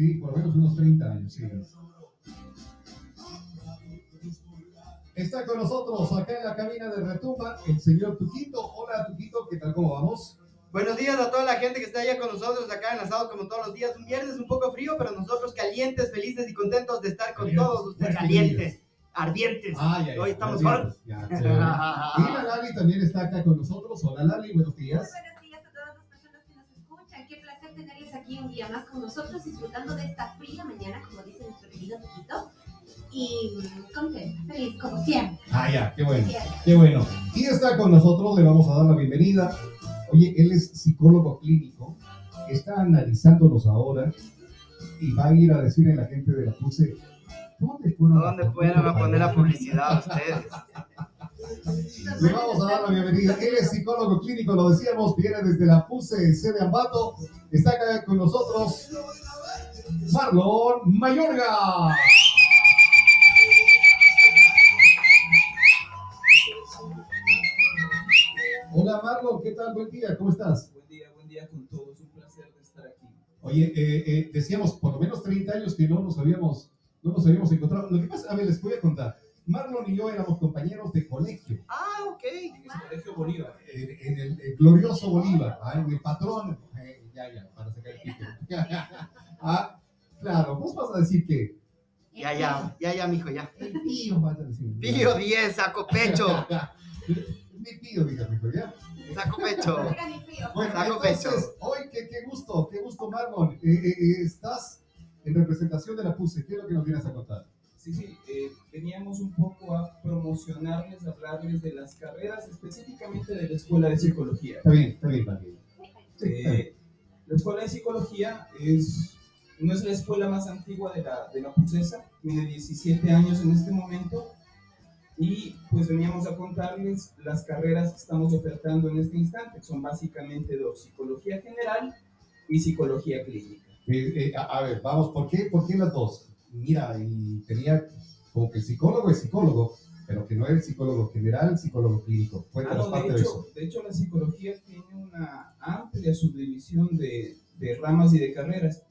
Sí, por lo menos unos 30 años, sí. Está con nosotros acá en la cabina de Retumba el señor Tuquito. Hola Tuquito, ¿qué tal? ¿Cómo vamos? Buenos días a toda la gente que está allá con nosotros acá enlazados como todos los días. Un viernes un poco frío, pero nosotros calientes, felices y contentos de estar con Calientes. todos ustedes. Calientes, ardientes. Ah, ya, ya, Hoy estamos ya, con... ya, chévere. Y la Lali también está acá con nosotros. Hola Lali, buenos Muy días. buenos días aquí un día más con nosotros, disfrutando de esta fría mañana, como dice nuestro querido Tiquito. Y mm, contenta, feliz, como siempre. Ah, ya, qué bueno. siempre. Qué bueno. Y está con nosotros, le vamos a dar la bienvenida. Oye, él es psicólogo clínico, está analizándonos ahora y va a ir a decirle a la gente de la PUSE, ¿dónde fueron, a ¿Dónde fueron a poner la publicidad ustedes? Le vamos a dar la bienvenida. Él es psicólogo clínico, lo decíamos, viene desde la PUSE, sede Ambato. Está acá con nosotros Marlon Mayorga. Hola Marlon, ¿qué tal? Buen día, ¿cómo estás? Buen día, buen día con todos. Un placer de estar aquí. Oye, eh, eh, decíamos por lo menos 30 años que no nos habíamos, no nos habíamos encontrado. Lo que pasa, a ver, les voy a contar. Marlon y yo éramos compañeros de colegio Ah, ok. En el Colegio Bolívar. en, en el, el glorioso Bolívar, ¿ah? en el patrón. eh, ya, ya, para sacar el título. ah, claro, vos vas a decir que Ya, ya, ya, ya, mijo, ya. el tío vas a decir. Pío 10, saco pecho. Mi tío, dígame, ¿ya? Saco pecho. Bueno, Saco entonces, pecho. hoy, qué, qué gusto, qué gusto, Marlon. Eh, eh, eh, estás en representación de la PUSE. ¿Qué es lo que nos vienes a contar? Sí, sí, eh, un poco a promocionarles, a hablarles de las carreras, específicamente de la Escuela de Psicología. Está bien, está bien, bien. Eh, la Escuela de Psicología es, no es la escuela más antigua de la, de la PUCESA, tiene 17 años en este momento, y pues veníamos a contarles las carreras que estamos ofertando en este instante, que son básicamente dos, Psicología General y Psicología Clínica. Eh, eh, a, a ver, vamos, ¿por qué, ¿por qué las dos? Mira, y tenía como que el psicólogo es psicólogo, pero que no es psicólogo general, psicólogo clínico. Ah, Cuéntanos no, parte de, de hecho, eso. de hecho, la psicología tiene una amplia subdivisión de, de ramas y de carreras.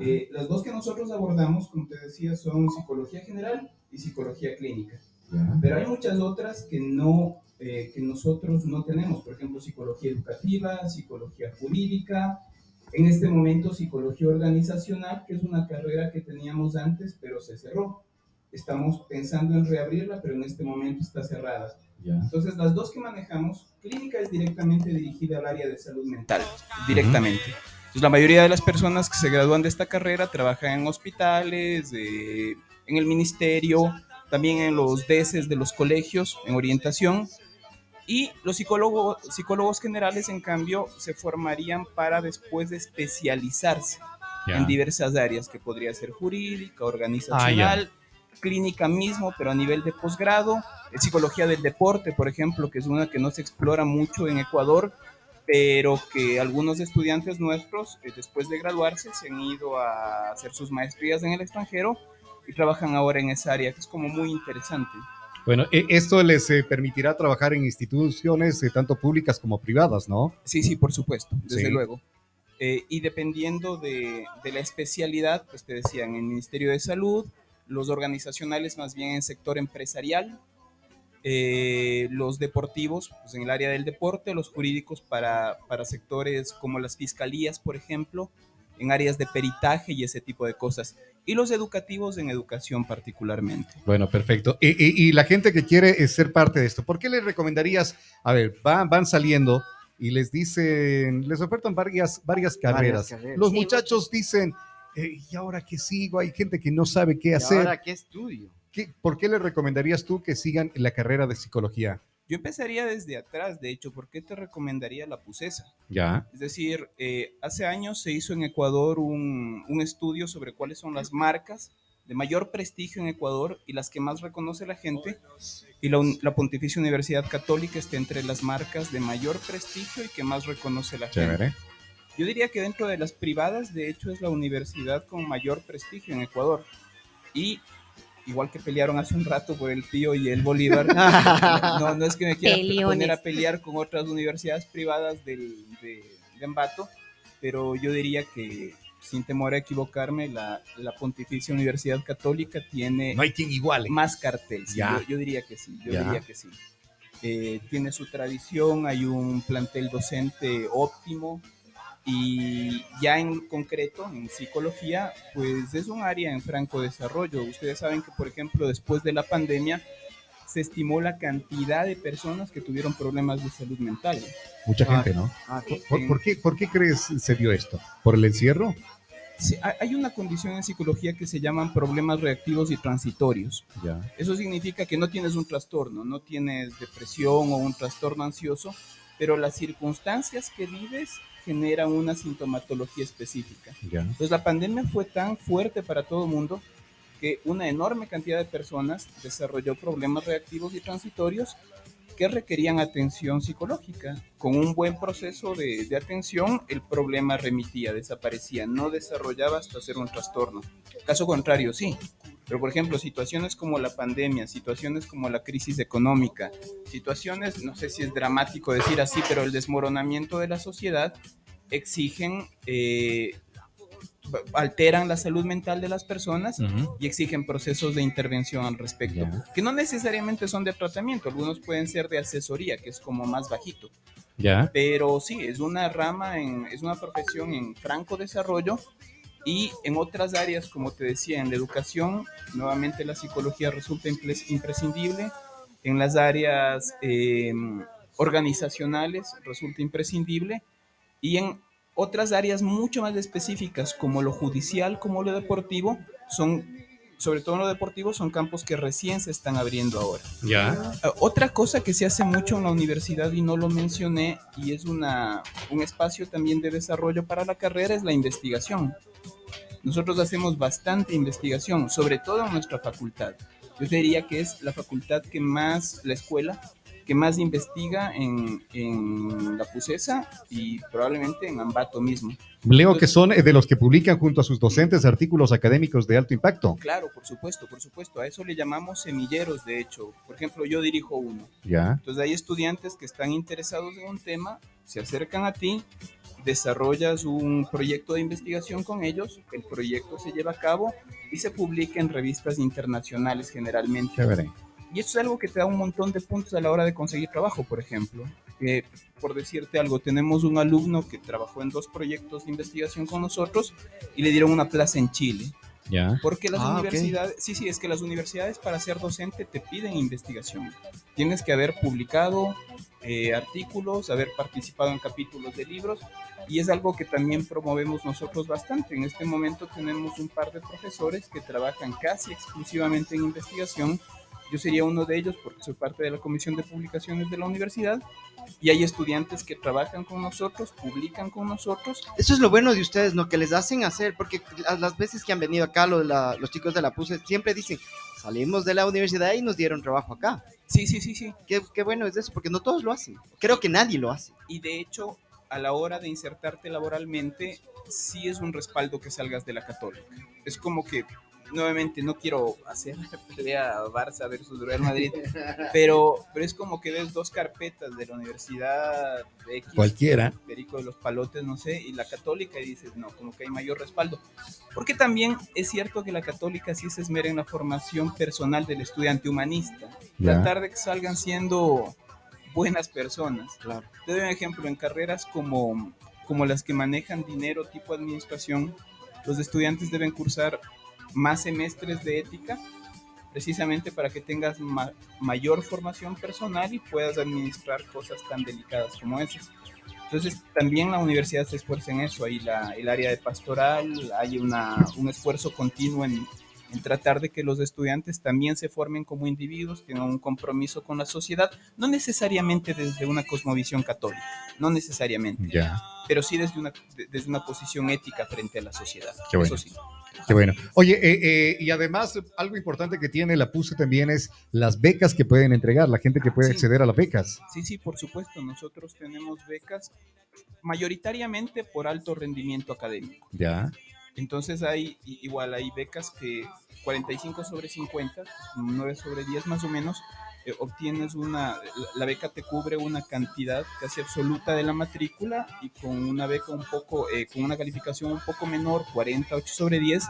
Eh, las dos que nosotros abordamos, como te decía, son psicología general y psicología clínica. Ya. Pero hay muchas otras que, no, eh, que nosotros no tenemos, por ejemplo, psicología educativa, psicología jurídica, en este momento psicología organizacional, que es una carrera que teníamos antes, pero se cerró. Estamos pensando en reabrirla, pero en este momento está cerrada. Ya. Entonces, las dos que manejamos, clínica es directamente dirigida al área de salud mental, directamente. Entonces, la mayoría de las personas que se gradúan de esta carrera trabajan en hospitales, eh, en el ministerio, también en los DECES de los colegios, en orientación. Y los psicólogos, psicólogos generales, en cambio, se formarían para después de especializarse en diversas áreas, que podría ser jurídica, organizacional, clínica mismo, pero a nivel de posgrado, eh, psicología del deporte, por ejemplo, que es una que no se explora mucho en Ecuador, pero que algunos estudiantes nuestros, eh, después de graduarse, se han ido a hacer sus maestrías en el extranjero y trabajan ahora en esa área, que es como muy interesante. Bueno, e- esto les eh, permitirá trabajar en instituciones tanto públicas como privadas, ¿no? Sí, sí, por supuesto, desde Sí. luego. Eh, y dependiendo de, de la especialidad, pues te decían, en el Ministerio de Salud, los organizacionales más bien en sector empresarial, eh, los deportivos pues en el área del deporte, los jurídicos para, para sectores como las fiscalías, por ejemplo, en áreas de peritaje y ese tipo de cosas, y los educativos en educación particularmente. Bueno, perfecto. Y, y- y la gente que quiere eh, ser parte de esto, ¿por qué les recomendarías? A ver, van, van saliendo y les dicen, les ofertan varias, varias carreras. carreras. Los Sí, muchachos dicen, eh, ¿y ahora qué sigo? Hay gente que no sabe qué ¿Y hacer. ahora qué estudio? ¿Qué- ¿Por qué les recomendarías tú que sigan la carrera de psicología? Yo empezaría desde atrás, de hecho, ¿por qué te recomendaría la PUCESA? Ya. Es decir, eh, hace años se hizo en Ecuador un, un estudio sobre cuáles son las marcas de mayor prestigio en Ecuador y las que más reconoce la gente. Y la, Pontificia Universidad Católica está entre las marcas de mayor prestigio y que más reconoce la gente. Yo diría que dentro de las privadas, de hecho, es la universidad con mayor prestigio en Ecuador. Y igual que pelearon hace un rato por el Pío y el Bolívar, no, no es que me quiera Peleones. poner a pelear con otras universidades privadas del, de, de Ambato, pero yo diría que, sin temor a equivocarme, la, la Pontificia Universidad Católica tiene No hay quien iguale. más cartel. sí, Ya. Yo, yo diría que sí, yo Ya. diría que sí. Eh, tiene su tradición, hay un plantel docente óptimo y ya en concreto, en psicología, pues es un área en franco desarrollo. Ustedes saben que, por ejemplo, después de la pandemia, se estimó la cantidad de personas que tuvieron problemas de salud mental. Mucha Ah. gente, ¿no? Ah, ¿Por, por- por qué, ¿Por qué crees se dio esto? ¿Por el encierro? Sí, hay- hay una condición en psicología que se llaman problemas reactivos y transitorios. Ya. Eso significa que no tienes un trastorno, no tienes depresión o un trastorno ansioso, pero las circunstancias que vives generan una sintomatología específica. Ya. Entonces la pandemia fue tan fuerte para todo el mundo que una enorme cantidad de personas desarrolló problemas reactivos y transitorios que requerían atención psicológica. Con un buen proceso de, de atención, el problema remitía, desaparecía, no desarrollaba hasta ser un trastorno. Caso contrario, sí. Pero, por ejemplo, situaciones como la pandemia, situaciones como la crisis económica, situaciones, no sé si es dramático decir así, pero el desmoronamiento de la sociedad exigen, eh, alteran la salud mental de las personas Ujú. y exigen procesos de intervención al respecto, Ya. que no necesariamente son de tratamiento, algunos pueden ser de asesoría, que es como más bajito, Ya. pero sí, es una rama, en, es una profesión en franco desarrollo y en otras áreas, como te decía, en la educación, nuevamente la psicología resulta impres- imprescindible, en las áreas eh, organizacionales resulta imprescindible. Y en otras áreas mucho más específicas como lo judicial, como lo deportivo, son, sobre todo en lo deportivo, son campos que recién se están abriendo ahora. Ya. Uh, Otra cosa que se hace mucho en la universidad y no lo mencioné y es una, un espacio también de desarrollo para la carrera es la investigación. Nosotros hacemos bastante investigación, sobre todo en nuestra facultad. Yo diría que es la facultad que más, la escuela, que más investiga en, en la PUCESA y probablemente en Ambato mismo. Leo que son eh, de los que publican junto a sus docentes artículos académicos de alto impacto. Claro, por supuesto, por supuesto. A eso le llamamos semilleros, de hecho. Por ejemplo, yo dirijo uno. Ya. Entonces hay estudiantes que están interesados en un tema, se acercan a ti, desarrollas un proyecto de investigación con ellos, el proyecto se lleva a cabo y se publica en revistas internacionales generalmente. Chévere. Y esto es algo que te da un montón de puntos a la hora de conseguir trabajo, por ejemplo. Eh, por decirte algo, tenemos un alumno que trabajó en dos proyectos de investigación con nosotros y le dieron una plaza en Chile. Ya. Porque las Ah, universidades, sí, sí, es que las universidades para ser docente te piden investigación. Tienes que haber publicado eh, artículos, haber participado en capítulos de libros y es algo que también promovemos nosotros bastante. En este momento tenemos un par de profesores que trabajan casi exclusivamente en investigación. Yo sería uno de ellos porque soy parte de la comisión de publicaciones de la universidad y hay estudiantes que trabajan con nosotros, publican con nosotros Eso es lo bueno de ustedes, ¿no? Que les hacen hacer, porque las, veces que han venido acá lo de la- los chicos de la PUSE siempre dicen, salimos de la universidad y nos dieron trabajo acá. Sí, sí, sí, sí. Qué, qué bueno es eso, porque no todos lo hacen. Creo que nadie lo hace. y de hecho a la hora de insertarte laboralmente sí es un respaldo que salgas de la católica. Es como que, nuevamente, no quiero hacer la pelea Barça versus Real Madrid, pero, pero es como que ves dos carpetas de la Universidad de X, Cualquiera. Perico de los Palotes, no sé, y la católica y dices, no, como que hay mayor respaldo. Porque también es cierto que la católica sí se esmera en la formación personal del estudiante humanista. Tratar de que salgan siendo buenas personas. Claro. Te doy un ejemplo, en carreras como, como las que manejan dinero tipo administración, los estudiantes deben cursar más semestres de ética precisamente para que tengas ma- mayor formación personal y puedas administrar cosas tan delicadas como esas. Entonces, también la universidad se esfuerza en eso, ahí la, el área de pastoral, hay una, un esfuerzo continuo en, en tratar de que los estudiantes también se formen como individuos, tengan un compromiso con la sociedad, no necesariamente desde una cosmovisión católica, no necesariamente, Ya. pero sí desde una, de- desde una posición ética frente a la sociedad. Qué bueno. Eso sí. Qué bueno. Oye, eh, eh, y además algo importante que tiene la PUSE también es las becas que pueden entregar, la gente que puede Sí. acceder a las becas. Sí, sí, por supuesto. Nosotros tenemos becas mayoritariamente por alto rendimiento académico. Ya. Entonces hay igual hay becas que 45 sobre 50, 9 sobre 10 más o menos, eh, obtienes una, la beca te cubre una cantidad casi absoluta de la matrícula y con una beca un poco, eh, con una calificación un poco menor, 48 sobre 10,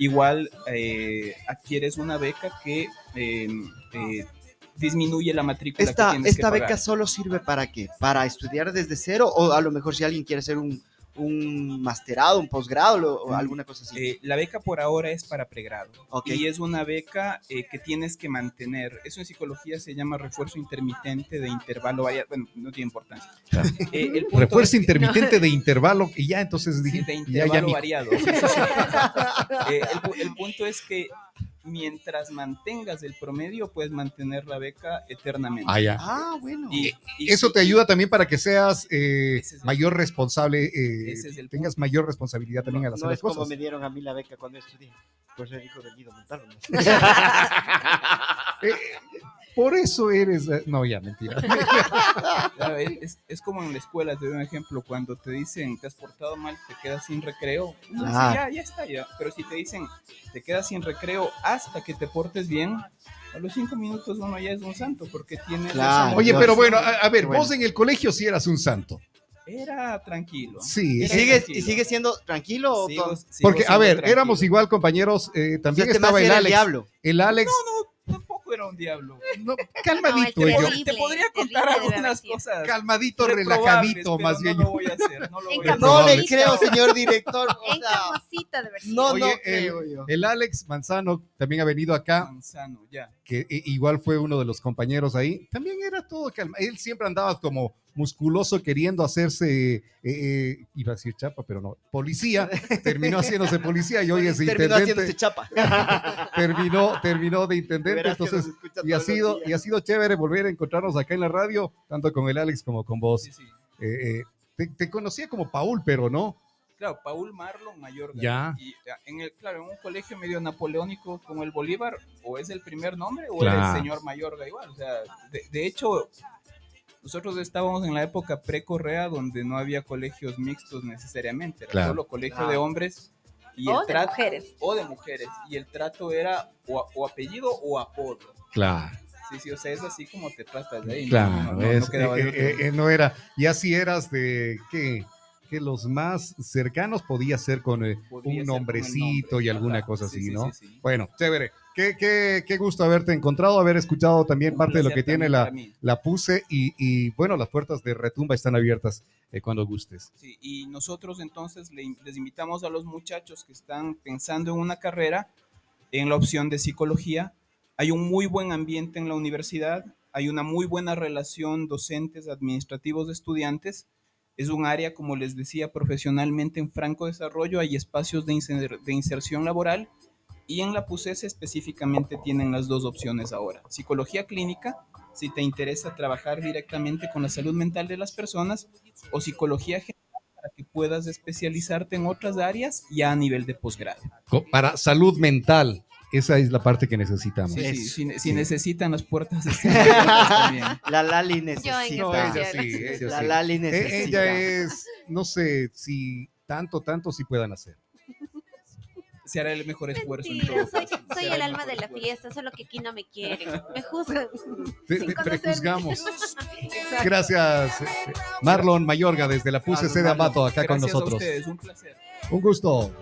igual eh, adquieres una beca que eh, eh, disminuye la matrícula. que Esta, que esta beca pagar. solo sirve para qué? Para estudiar desde cero o a lo mejor si alguien quiere hacer un, un masterado, un posgrado o alguna cosa así. Eh, la beca por ahora es para pregrado Ok. y es una beca eh, que tienes que mantener. Eso en psicología se llama refuerzo intermitente de intervalo variado. Bueno, no tiene importancia. Claro. Eh, el punto Refuerzo es intermitente de intervalo y ya entonces dije, de intervalo ya, variado. sí, sí, sí. Eh, el, pu- el punto es que mientras mantengas el promedio, puedes mantener la beca eternamente. Ah, ya. Ah, bueno. Y- y Eso si- te ayuda también para que seas eh, es el- mayor responsable, eh, Ese es el tengas mayor responsabilidad también al hacer no las es como cosas. me dieron a mí la beca cuando estudié. Por ser hijo del Guido Montalvo. ¿no? Eh, por eso eres... eh, no, ya, mentira. Es, como en la escuela, te doy un ejemplo, cuando te dicen te has portado mal, te quedas sin recreo, dice, Ah. ya, ya está, ya. Pero si te dicen te quedas sin recreo hasta que te portes bien, a los cinco minutos uno ya es un santo porque tiene... Claro. Oye, pero bueno, a, a ver, bueno. vos en el colegio sí eras un santo. Era tranquilo. Sí. ¿Y sigue, tranquilo. ¿Y sigue siendo tranquilo Sigo- sigo Porque, a ver, tranquilo. éramos igual compañeros, eh, O sea, también estaba el el Alex. diablo. El Alex, No, tampoco era un diablo. no, calmadito el terrible, Te podría contar algunas cosas. calmadito, relajadito, más bien. No lo voy a hacer, no lo voy a hacer. No le creo, señor director. o En Camosita de verdad. no, Oye, no el- creo yo. El Alex Manzano también ha venido acá, Manzano, ya. Que igual fue uno de los compañeros ahí. También era todo calma. Él siempre andaba como musculoso queriendo hacerse, eh, eh, iba a decir chapa, pero no, policía. Terminó haciéndose policía y hoy es Terminó haciéndose intendente. chapa. Terminó, terminó de intendente. Entonces, y ha sido, y ha sido chévere volver a encontrarnos acá en la radio, tanto con el Alex como con vos. Sí, sí. Eh, eh, te, te conocía como Paul, pero no. Claro, Paul Marlon Mayor. Ya. Y en el, claro, en un colegio medio napoleónico como el Bolívar, o es el primer nombre o Claro. era el señor Mayorga igual. O sea, de, de hecho, nosotros estábamos en la época pre-Correa donde no había colegios mixtos necesariamente, era Claro. solo colegio Claro. de hombres y O el de trato mujeres. o de mujeres y el trato era o, o apellido o apodo. Claro. Sí, sí, o sea, es así como te tratas de ahí. ¿no? Claro, no, no, no es- quedaba de eh, otro. eh, eh, no era. Y así eras de que, que los más cercanos podía ser con eh, Podía un nombrecito nombre, y alguna ajá. cosa Sí, así, sí, ¿no? sí, sí. Bueno, chévere. Qué, qué, qué gusto haberte encontrado, haber escuchado también Un parte de lo que tiene la, la PUSE y, y, bueno, las puertas de Retumba están abiertas eh, cuando gustes. Sí, y nosotros entonces le- les invitamos a los muchachos que están pensando en una carrera en la opción de psicología. Hay un muy buen ambiente en la universidad, hay una muy buena relación docentes, administrativos, estudiantes. Es un área, como les decía, profesionalmente en franco desarrollo, hay espacios de, inser- de inserción laboral y en la PUSES específicamente tienen las dos opciones ahora. Psicología clínica, si te interesa trabajar directamente con la salud mental de las personas, o psicología general para que puedas especializarte en otras áreas ya a nivel de posgrado. Para salud mental, esa es la parte que necesitamos. Sí, si, necesitan las puertas, también. La Lali necesita. No, ella sí, ella La. Lali Eh, necesita. ella es, no sé si tanto, tanto si puedan hacer. Se hará el mejor esfuerzo. en Mentira, todo soy, soy el alma de la esfuerzo. fiesta, solo que aquí no me quieren. Me juzgan. Te, te prejuzgamos. Gracias, eh, Marlon Mayorga, desde la PUSE Claro, C de Ambato, acá con gracias a nosotros. ustedes, un placer. Un gusto.